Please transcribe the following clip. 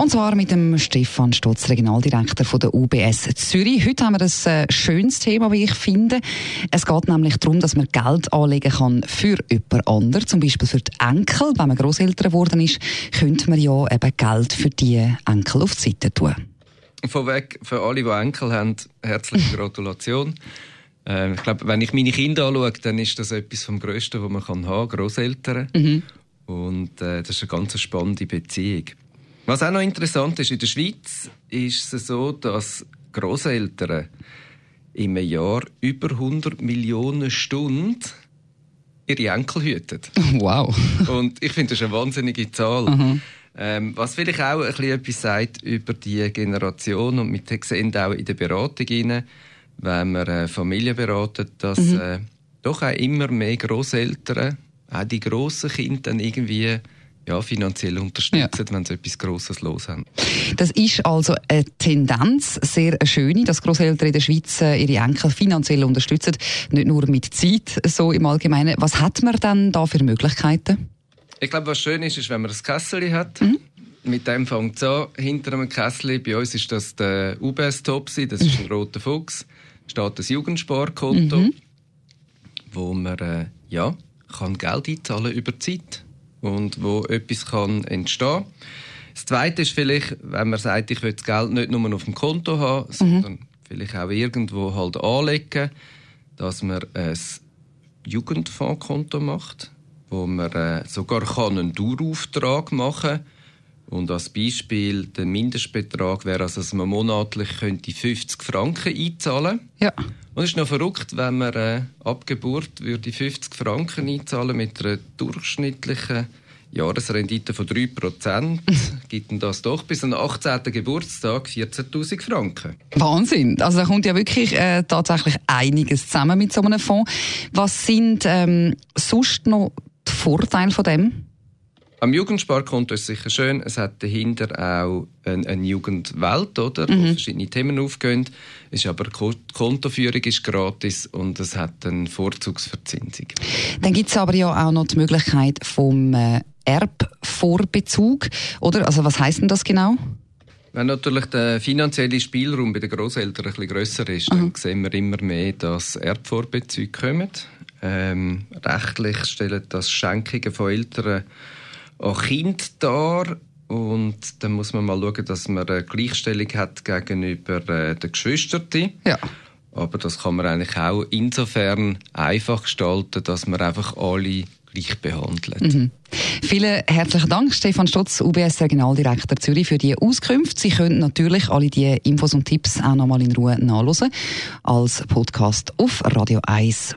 Und zwar mit dem Stefan Stotz, Regionaldirektor von der UBS Zürich. Heute haben wir ein äh, schönes Thema, wie ich finde. Es geht nämlich darum, dass man Geld anlegen kann für jemand anderen, zum Beispiel für die Enkel. Wenn man Großeltern geworden ist, könnte man ja eben Geld für die Enkel auf die Seite tun. Vorweg, für alle, die Enkel haben, herzliche Gratulation. Äh, ich glaube, wenn ich meine Kinder anschaue, dann ist das etwas vom Größten, was man haben kann, Großeltern. Mhm. Und äh, das ist eine ganz spannende Beziehung. Was auch noch interessant ist, in der Schweiz ist es so, dass Großeltern im Jahr über 100 Millionen Stunden ihre Enkel hüten. Wow. Und ich finde, das ist eine wahnsinnige Zahl. Mhm. Ähm, was vielleicht auch ein bisschen etwas sagt über die Generation und wir sehen auch in der Beratung rein, wenn wir äh, Familien beraten, dass mhm. äh, doch auch immer mehr Großeltern, auch die grossen Kinder dann irgendwie ja, finanziell unterstützen, ja. wenn sie etwas Grosses los haben. Das ist also eine Tendenz, sehr schöne, dass Großeltern in der Schweiz äh, ihre Enkel finanziell unterstützen, nicht nur mit Zeit, so im Allgemeinen. Was hat man dann da für Möglichkeiten? Ich glaube, was schön ist, ist, wenn man ein Kessel hat. Mhm. Mit dem fängt es an. Hinter einem Kessel, bei uns ist das der UBS Topsy, das ist ein mhm. roter Fuchs, steht das Jugendsparkonto, mhm. wo man äh, ja, kann Geld einzahlen über Zeit und wo etwas kann entstehen Das Zweite ist vielleicht, wenn man sagt, ich will das Geld nicht nur auf dem Konto haben, mhm. sondern vielleicht auch irgendwo halt anlegen, dass man ein Jugendfondskonto macht, wo man äh, sogar kann einen Dauerauftrag machen kann. Und als Beispiel, der Mindestbetrag wäre, also, dass man monatlich könnte 50 Franken einzahlen Ja. Und es ist noch verrückt, wenn man äh, ab Geburt würde 50 Franken einzahlen mit einer durchschnittlichen Jahresrendite von 3%, gibt denn das doch bis zum 18. Geburtstag 14.000 Franken. Wahnsinn. Also da kommt ja wirklich äh, tatsächlich einiges zusammen mit so einem Fonds. Was sind ähm, sonst noch die Vorteile von dem? Am Jugendsparkonto ist es sicher schön. Es hat dahinter auch eine, eine Jugendwelt, oder? Mhm. Wo verschiedene Themen aufgehen. Ist aber die Kontoführung ist gratis und es hat eine Vorzugsverzinsung. Dann gibt es aber ja auch noch die Möglichkeit vom äh, Erbvorbezug, oder? Also was heißt denn das genau? Wenn natürlich der finanzielle Spielraum bei den Großeltern ein bisschen grösser ist, dann mhm. sehen wir immer mehr, dass Erbvorbezüge kommen. Ähm, rechtlich stellen das Schenkungen von Eltern an Kind dar. Und dann muss man mal schauen, dass man eine Gleichstellung hat gegenüber äh, den Geschwistern. Ja. Aber das kann man eigentlich auch insofern einfach gestalten, dass man einfach alle gleich behandelt. Mhm. Vielen herzlichen Dank, Stefan Stotz, UBS Regionaldirektor Zürich, für die Auskunft. Sie können natürlich alle die Infos und Tipps auch nochmal in Ruhe nachlesen als Podcast auf radio1.ch.